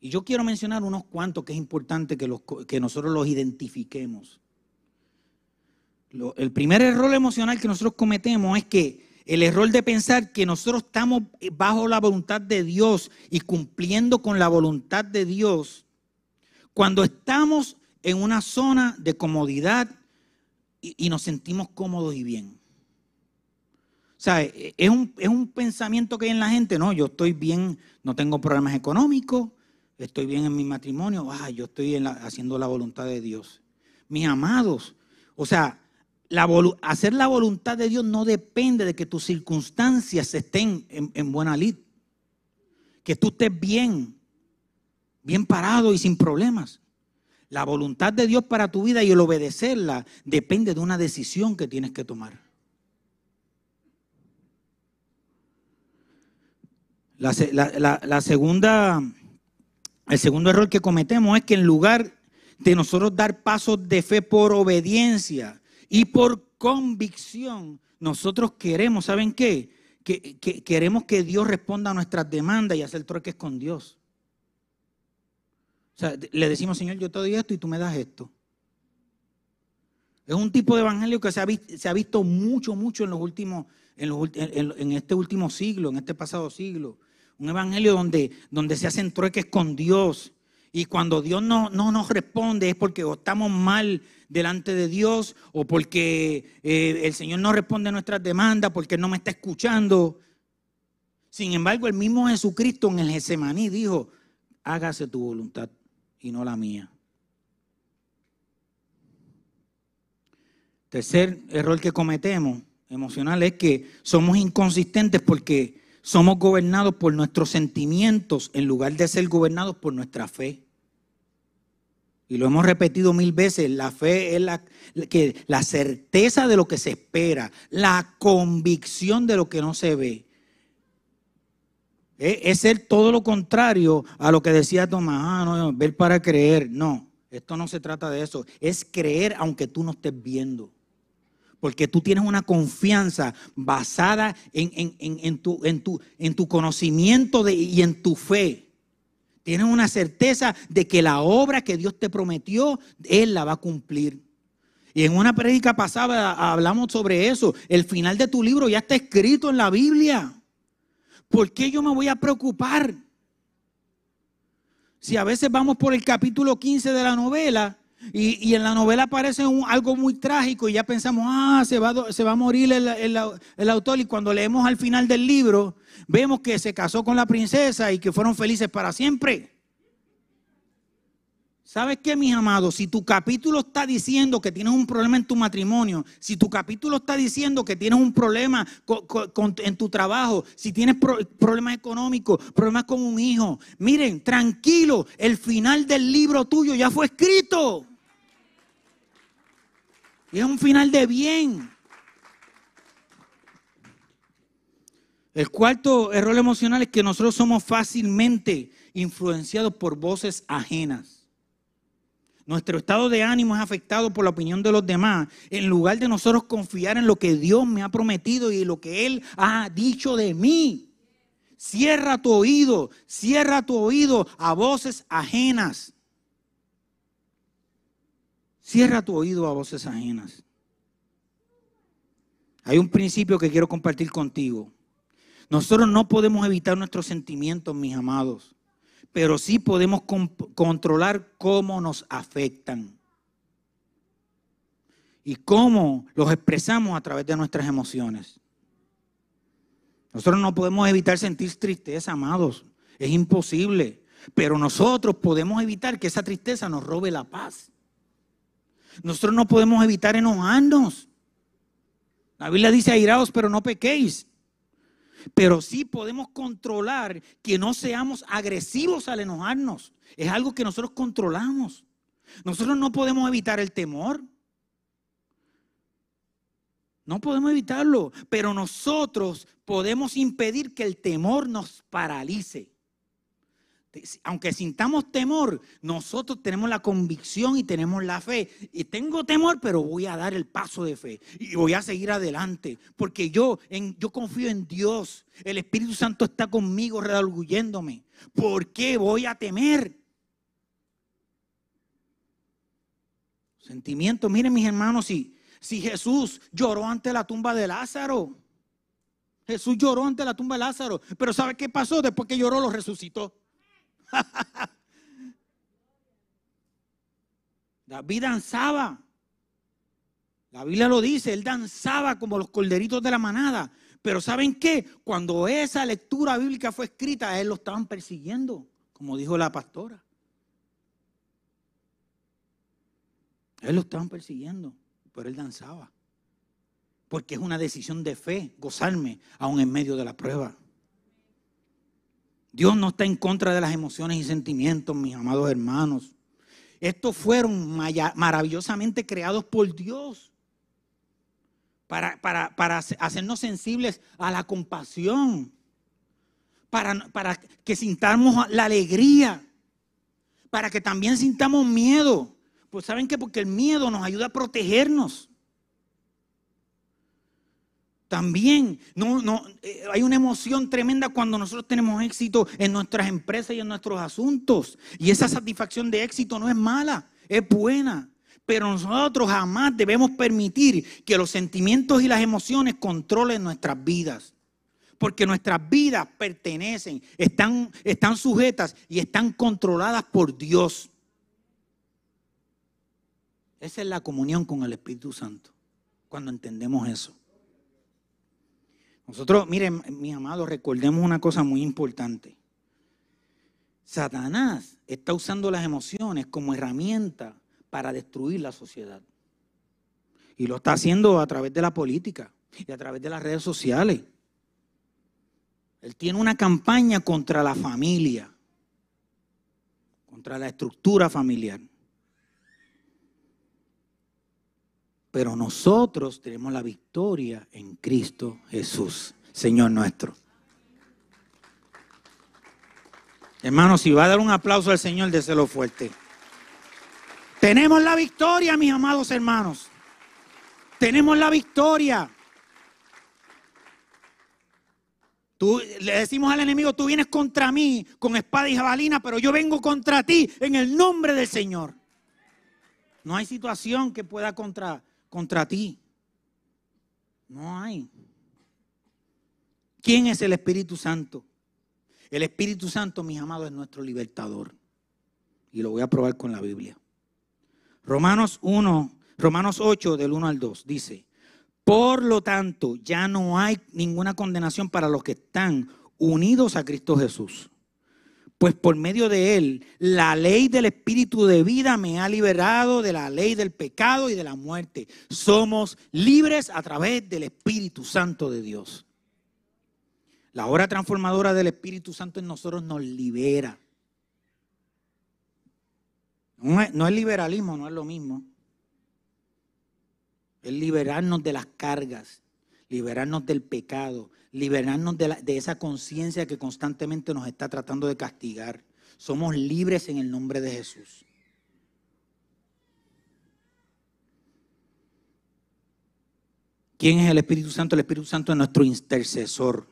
Speaker 1: Y yo quiero mencionar unos cuantos que es importante que, que nosotros los identifiquemos. El primer error emocional que nosotros cometemos es que el error de pensar que nosotros estamos bajo la voluntad de Dios y cumpliendo con la voluntad de Dios cuando estamos en una zona de comodidad y, nos sentimos cómodos y bien. O sea, es un, es un, pensamiento que hay en la gente, no, yo estoy bien, no tengo problemas económicos, estoy bien en mi matrimonio, ah, yo estoy haciendo la voluntad de Dios. Mis amados, o sea, hacer la voluntad de Dios no depende de que tus circunstancias estén en, en buena lid, que tú estés bien, bien parado y sin problemas. La voluntad de Dios para tu vida y el obedecerla depende de una decisión que tienes que tomar. La, segunda, el segundo error que cometemos es que en lugar de nosotros dar pasos de fe por obediencia y por convicción, nosotros queremos, ¿saben qué? Que, queremos que Dios responda a nuestras demandas y hacer trueques con Dios. O sea, le decimos, Señor, yo te doy esto y tú me das esto. Es un tipo de evangelio que se ha, visto, mucho, mucho en, los últimos, en, este último siglo, en este pasado siglo. Un evangelio donde se hacen trueques con Dios. Y cuando Dios no, no nos responde es porque estamos mal delante de Dios o porque eh, el Señor no responde a nuestras demandas, porque no me está escuchando. Sin embargo, el mismo Jesucristo en el Getsemaní dijo, hágase tu voluntad y no la mía. Tercer error que cometemos emocional es que somos inconsistentes porque somos gobernados por nuestros sentimientos en lugar de ser gobernados por nuestra fe. Y lo hemos repetido mil veces, la fe es la, que, la certeza de lo que se espera, la convicción de lo que no se ve. Es, ser todo lo contrario a lo que decía Tomás, ah, no, ver para creer. No, esto no se trata de eso. Es creer aunque tú no estés viendo. Porque tú tienes una confianza basada en, tu, tu, en tu, conocimiento y en tu fe. Tienes una certeza de que la obra que Dios te prometió, Él la va a cumplir. Y en una prédica pasada hablamos sobre eso. El final de tu libro ya está escrito en la Biblia. ¿por qué yo me voy a preocupar? Si a veces vamos por el capítulo 15 de la novela y, en la novela aparece algo muy trágico y ya pensamos, ah, se va, a morir el autor y cuando leemos al final del libro vemos que se casó con la princesa y que fueron felices para siempre. ¿Sabes qué, mis amados? Si tu capítulo está diciendo que tienes un problema en tu matrimonio, si tu capítulo está diciendo que tienes un problema en tu trabajo, si tienes problemas económicos, problemas con un hijo, miren, tranquilo, el final del libro tuyo ya fue escrito. Y es un final de bien. El cuarto error emocional es que nosotros somos fácilmente influenciados por voces ajenas. Nuestro estado de ánimo es afectado por la opinión de los demás. En lugar de nosotros confiar en lo que Dios me ha prometido y lo que Él ha dicho de mí. Cierra tu oído, cierra tu oído a voces ajenas. Cierra tu oído a voces ajenas. Hay un principio que quiero compartir contigo. Nosotros no podemos evitar nuestros sentimientos, mis amados pero sí podemos controlar cómo nos afectan y cómo los expresamos a través de nuestras emociones. Nosotros no podemos evitar sentir tristeza, amados. Es imposible. Pero nosotros podemos evitar que esa tristeza nos robe la paz. Nosotros no podemos evitar enojarnos. La Biblia dice airaos, pero no pequéis. Pero sí podemos controlar que no seamos agresivos al enojarnos. Es algo que nosotros controlamos. Nosotros no podemos evitar el temor. No podemos evitarlo, pero nosotros podemos impedir que el temor nos paralice. Aunque sintamos temor, nosotros tenemos la convicción y tenemos la fe. Y tengo temor, pero voy a dar el paso de fe y voy a seguir adelante, porque yo, yo confío en Dios. El Espíritu Santo está conmigo, redalguyéndome. ¿Por qué voy a temer? Sentimientos, miren mis hermanos, si, si Jesús lloró ante la tumba de Lázaro, Jesús lloró ante la tumba de Lázaro, pero ¿sabe qué pasó? Después que lloró, lo resucitó. David danzaba. La Biblia lo dice, él danzaba como los corderitos de la manada. Pero ¿saben qué? Cuando esa lectura bíblica fue escrita, a él lo estaban persiguiendo, como dijo la pastora. Él lo estaban persiguiendo, pero él danzaba. Porque es una decisión de fe, gozarme aún en medio de la prueba. Dios no está en contra de las emociones y sentimientos, mis amados hermanos. Estos fueron maravillosamente creados por Dios para, para, hacernos sensibles a la compasión, para, para que sintamos la alegría, para que también sintamos miedo. Pues saben que porque el miedo nos ayuda a protegernos. También no, no, eh, hay una emoción tremenda cuando nosotros tenemos éxito en nuestras empresas y en nuestros asuntos. Y esa satisfacción de éxito no es mala, es buena. Pero nosotros jamás debemos permitir que los sentimientos y las emociones controlen nuestras vidas. Porque nuestras vidas pertenecen, están, están sujetas y están controladas por Dios. Esa es la comunión con el Espíritu Santo, cuando entendemos eso. Nosotros, miren, mis amados, recordemos una cosa muy importante. Satanás está usando las emociones como herramienta para destruir la sociedad. Y lo está haciendo a través de la política y a través de las redes sociales. Él tiene una campaña contra la familia, contra la estructura familiar. Pero nosotros tenemos la victoria en Cristo Jesús, Señor nuestro. Hermano, si va a dar un aplauso al Señor, déselo fuerte. Tenemos la victoria, mis amados hermanos. Tenemos la victoria. Tú, le decimos al enemigo, tú vienes contra mí con espada y jabalina, pero yo vengo contra ti en el nombre del Señor. No hay situación que pueda contra, contra ti. No hay. ¿Quién es el Espíritu Santo? El Espíritu Santo, mis amados, es nuestro libertador. Y lo voy a probar con la Biblia. Romanos 1, Romanos 8 del 1 al 2 dice, por lo tanto, ya no hay ninguna condenación para los que están unidos a Cristo Jesús pues por medio de él la ley del espíritu de vida me ha liberado de la ley del pecado y de la muerte. Somos libres a través del Espíritu Santo de Dios. La obra transformadora del Espíritu Santo en nosotros nos libera. No es, liberalismo, no es lo mismo. Es liberarnos de las cargas, liberarnos del pecado, liberarnos de, esa conciencia que constantemente nos está tratando de castigar. Somos libres en el nombre de Jesús. ¿Quién es el Espíritu Santo? El Espíritu Santo es nuestro intercesor.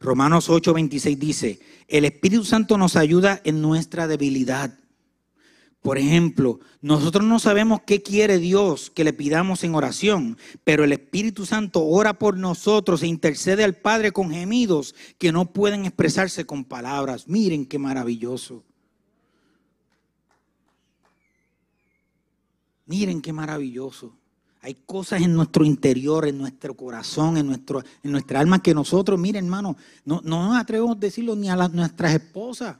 Speaker 1: Romanos 8:26 dice, el Espíritu Santo nos ayuda en nuestra debilidad. Por ejemplo, nosotros no sabemos qué quiere Dios que le pidamos en oración, pero el Espíritu Santo ora por nosotros e intercede al Padre con gemidos que no pueden expresarse con palabras. Miren qué maravilloso. Miren qué maravilloso. Hay cosas en nuestro interior, en nuestro corazón, en, nuestro, en nuestra alma que nosotros, miren hermano, no, no nos atrevemos a decirlo ni a nuestras esposas,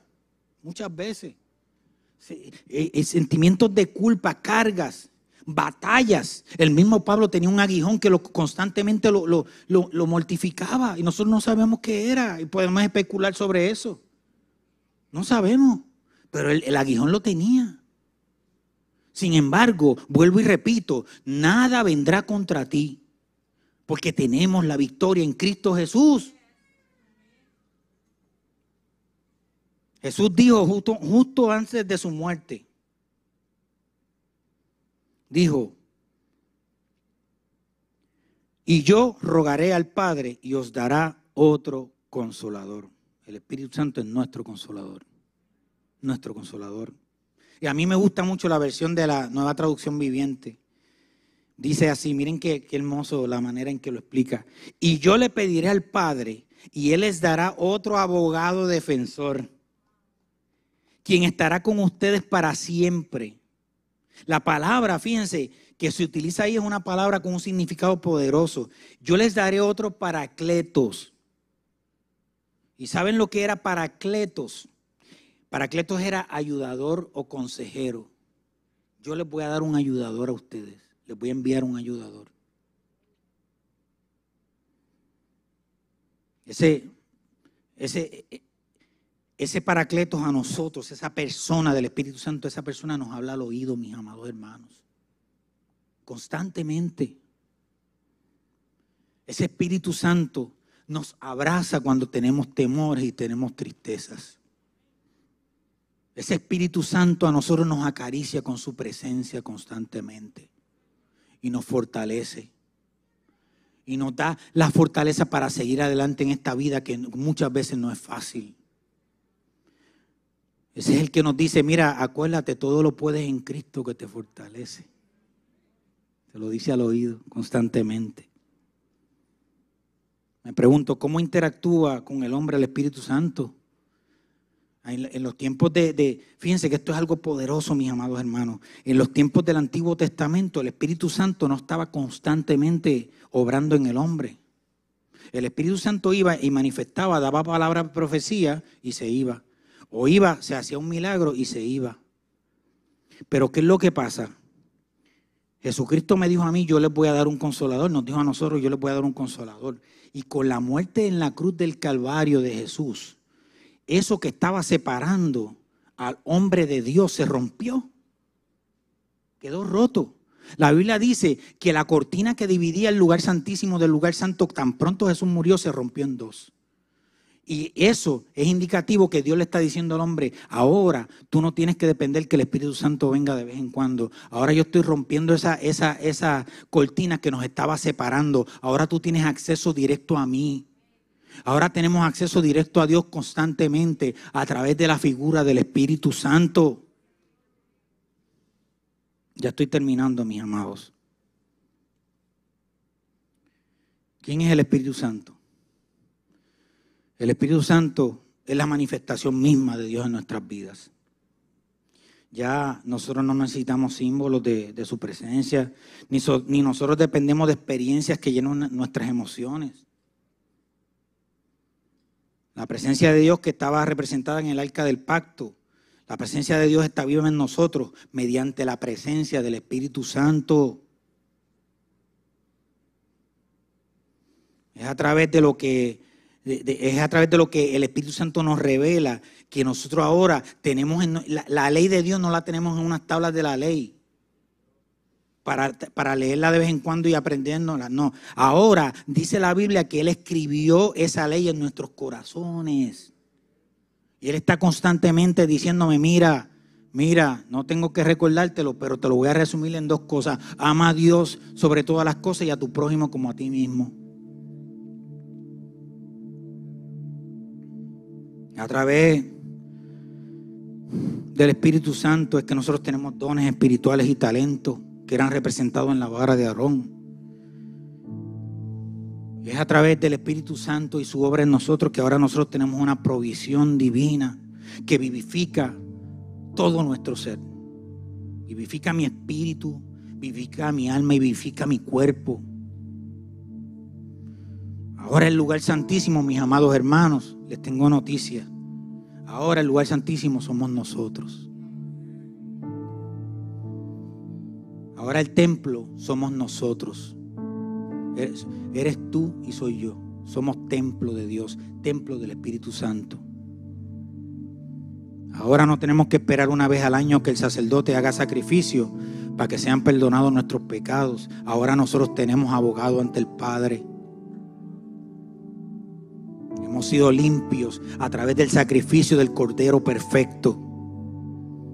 Speaker 1: muchas veces. Eh, eh, sentimientos de culpa, cargas, batallas. El mismo Pablo tenía un aguijón que lo, constantemente lo, mortificaba y nosotros no sabemos qué era y podemos especular sobre eso. No sabemos, pero el, el aguijón lo tenía. Sin embargo, vuelvo y repito, nada vendrá contra ti, porque tenemos la victoria en Cristo Jesús. Jesús dijo justo, justo antes de su muerte, dijo, y yo rogaré al Padre y os dará otro consolador. El Espíritu Santo es nuestro consolador, nuestro consolador. Y a mí me gusta mucho la versión de la nueva traducción viviente. Dice así, miren qué, qué hermoso la manera en que lo explica. Y yo le pediré al Padre y Él les dará otro abogado defensor, quien estará con ustedes para siempre. La palabra, fíjense, que se utiliza ahí es una palabra con un significado poderoso. Yo les daré otro paracletos. ¿Y saben lo que era paracletos? Paracletos era ayudador o consejero. Yo les voy a dar un ayudador a ustedes. Les voy a enviar un ayudador. Ese, ese, ese paracletos a nosotros, esa persona del Espíritu Santo, esa persona nos habla al oído, mis amados hermanos. Constantemente. Ese Espíritu Santo nos abraza cuando tenemos temores y tenemos tristezas. Ese Espíritu Santo a nosotros nos acaricia con su presencia constantemente y nos fortalece. Y nos da la fortaleza para seguir adelante en esta vida que muchas veces no es fácil. Ese es el que nos dice, mira, acuérdate, todo lo puedes en Cristo que te fortalece. Te lo dice al oído constantemente. Me pregunto, ¿cómo interactúa con el hombre el Espíritu Santo? En los tiempos de, fíjense que esto es algo poderoso, mis amados hermanos. En los tiempos del Antiguo Testamento, el Espíritu Santo no estaba constantemente obrando en el hombre. El Espíritu Santo iba y manifestaba, daba palabra profecía y se iba. O iba, se hacía un milagro y se iba. Pero ¿qué es lo que pasa? Jesucristo me dijo a mí, yo les voy a dar un consolador. Nos dijo a nosotros, yo les voy a dar un consolador. Y con la muerte en la cruz del Calvario de Jesús, eso que estaba separando al hombre de Dios se rompió. Quedó roto. La Biblia dice que la cortina que dividía el lugar santísimo del lugar santo, tan pronto Jesús murió, se rompió en dos. Y eso es indicativo que Dios le está diciendo al hombre, ahora tú no tienes que depender que el Espíritu Santo venga de vez en cuando. Ahora yo estoy rompiendo esa, esa, esa cortina que nos estaba separando. Ahora tú tienes acceso directo a mí. Ahora tenemos acceso directo a Dios constantemente a través de la figura del Espíritu Santo. Ya estoy terminando, mis amados. ¿Quién es el Espíritu Santo? El Espíritu Santo es la manifestación misma de Dios en nuestras vidas. Ya nosotros no necesitamos símbolos de, su presencia, ni, ni nosotros dependemos de experiencias que llenan nuestras emociones. La presencia de Dios que estaba representada en el arca del pacto. La presencia de Dios está viva en nosotros mediante la presencia del Espíritu Santo. Es a través de lo que es a través de lo que el Espíritu Santo nos revela que nosotros ahora tenemos en, la ley de Dios no la tenemos en unas tablas de la ley para, leerla de vez en cuando y aprendiéndola. No, ahora dice la Biblia que Él escribió esa ley en nuestros corazones. Y Él está constantemente diciéndome, mira, mira, no tengo que recordártelo, pero te lo voy a resumir en dos cosas. Ama a Dios sobre todas las cosas y a tu prójimo como a ti mismo. A través del Espíritu Santo es que nosotros tenemos dones espirituales y talentos que eran representados en la vara de Aarón. Es a través del Espíritu Santo y su obra en nosotros que ahora nosotros tenemos una provisión divina que vivifica todo nuestro ser. Vivifica mi espíritu, vivifica mi alma y vivifica mi cuerpo. Ahora el lugar santísimo, mis amados hermanos, les tengo noticias. Ahora el lugar santísimo somos nosotros. Ahora el templo somos nosotros. Eres, tú y soy yo. Somos templo de Dios, templo del Espíritu Santo. Ahora no tenemos que esperar una vez al año que el sacerdote haga sacrificio para que sean perdonados nuestros pecados. Ahora nosotros tenemos abogado ante el Padre. Hemos sido limpios a través del sacrificio del Cordero perfecto.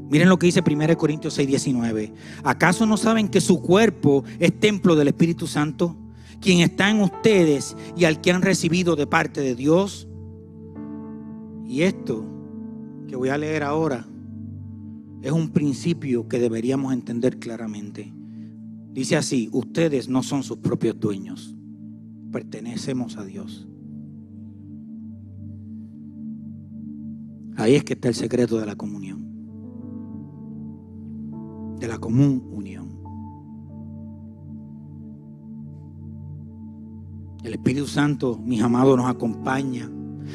Speaker 1: Miren lo que dice 1 Corintios 6, 19. ¿Acaso no saben que su cuerpo es templo del Espíritu Santo, quien está en ustedes y al que han recibido de parte de Dios? Y esto que voy a leer ahora es un principio que deberíamos entender claramente. Dice así, ustedes no son sus propios dueños, pertenecemos a Dios. Ahí es que está el secreto de la comunión, de la común unión. El Espíritu Santo, mis amados, nos acompaña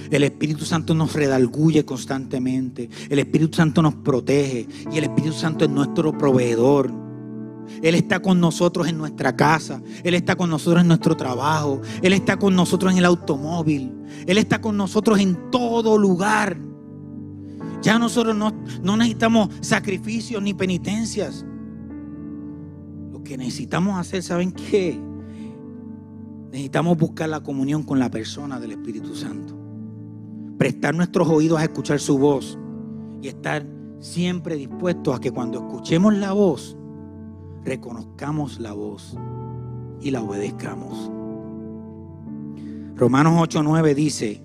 Speaker 1: el Espíritu Santo nos redalguye constantemente. El Espíritu Santo nos protege. Y el Espíritu Santo es nuestro proveedor. Él está con nosotros en nuestra casa. Él está con nosotros en nuestro trabajo. Él está con nosotros en el automóvil. Él está con nosotros en todo lugar. Ya nosotros no, no necesitamos sacrificios ni penitencias. Lo que necesitamos hacer, ¿saben qué? Necesitamos buscar la comunión con la persona del Espíritu Santo prestar nuestros oídos a escuchar su voz y estar siempre dispuestos a que cuando escuchemos la voz, reconozcamos la voz y la obedezcamos. Romanos 8:9 dice,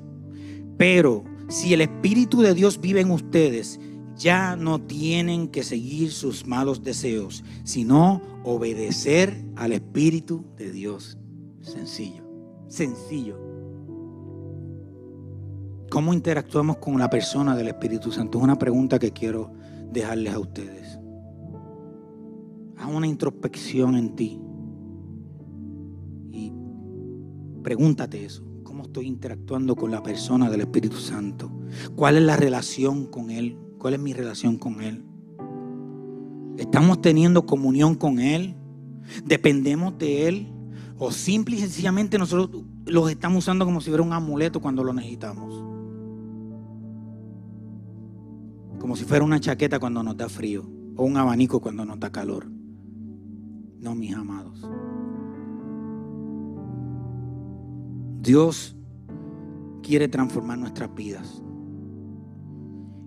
Speaker 1: pero si el Espíritu de Dios vive en ustedes, ya no tienen que seguir sus malos deseos, sino obedecer al Espíritu de Dios. Sencillo, sencillo. ¿Cómo interactuamos con la persona del Espíritu Santo? Es una pregunta que quiero dejarles a ustedes. Haz una introspección en ti y pregúntate eso. ¿Cómo estoy interactuando con la persona del Espíritu Santo? ¿Cuál es la relación con Él? ¿Cuál es mi relación con Él? ¿Estamos teniendo comunión con Él? ¿Dependemos de Él? ¿O simple y sencillamente nosotros los estamos usando como si fuera un amuleto cuando lo necesitamos? como si fuera una chaqueta cuando nos da frío o un abanico cuando nos da calor. No, mis amados. Dios quiere transformar nuestras vidas.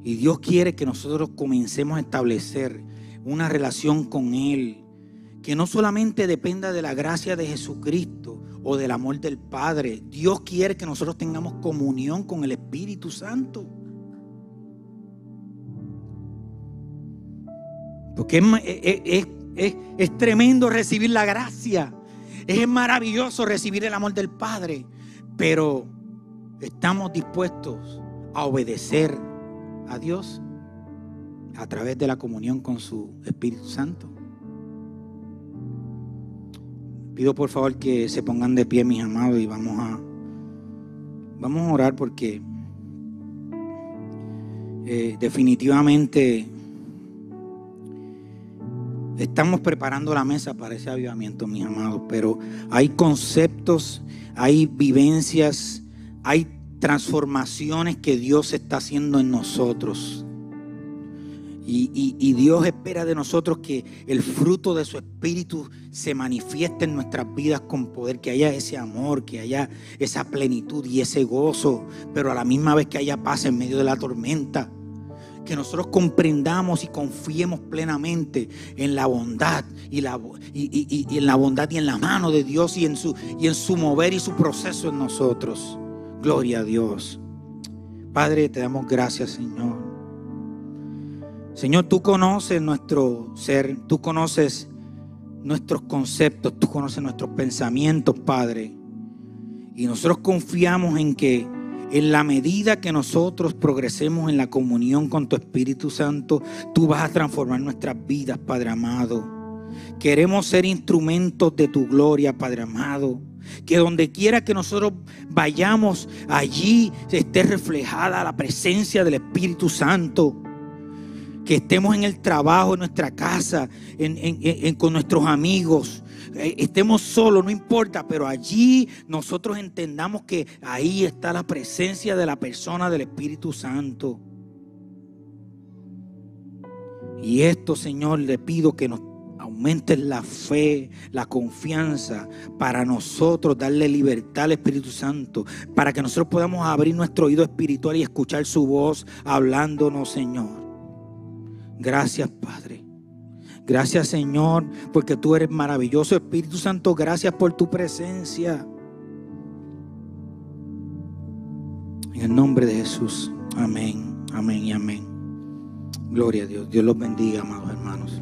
Speaker 1: Y Dios quiere que nosotros comencemos a establecer una relación con Él que no solamente dependa de la gracia de Jesucristo o del amor del Padre. Dios quiere que nosotros tengamos comunión con el Espíritu Santo. Porque es, tremendo recibir la gracia. Es maravilloso recibir el amor del Padre. Pero estamos dispuestos a obedecer a Dios a través de la comunión con su Espíritu Santo. Pido por favor que se pongan de pie, mis amados, y vamos a, vamos a orar porque eh, definitivamente Estamos preparando la mesa para ese avivamiento, mis amados, pero hay conceptos, hay vivencias, hay transformaciones que Dios está haciendo en nosotros. Y, Dios espera de nosotros que el fruto de su espíritu se manifieste en nuestras vidas con poder, que haya ese amor, que haya esa plenitud y ese gozo, pero a la misma vez que haya paz en medio de la tormenta que nosotros comprendamos y confiemos plenamente en la bondad y, en la bondad y en la mano de Dios y en, su, y en su mover y su proceso en nosotros. Gloria a Dios. Padre, te damos gracias, Señor. Señor, tú conoces nuestro ser, tú conoces nuestros conceptos, tú conoces nuestros pensamientos, Padre. Y nosotros confiamos en que en la medida que nosotros progresemos en la comunión con tu Espíritu Santo, tú vas a transformar nuestras vidas, Padre amado. Queremos ser instrumentos de tu gloria, Padre amado. Que donde quiera que nosotros vayamos, allí esté reflejada la presencia del Espíritu Santo que estemos en el trabajo, en nuestra casa, con nuestros amigos, eh, estemos solos, no importa, pero allí nosotros entendamos que ahí está la presencia de la persona del Espíritu Santo. Y esto, Señor, le pido que nos aumentes la fe, la confianza para nosotros darle libertad al Espíritu Santo, para que nosotros podamos abrir nuestro oído espiritual y escuchar su voz hablándonos, Señor. Gracias, Padre. Gracias, Señor, porque tú eres maravilloso, Espíritu Santo. Gracias por tu presencia. En el nombre de Jesús. Amén, amén y amén. Gloria a Dios. Dios los bendiga, amados hermanos.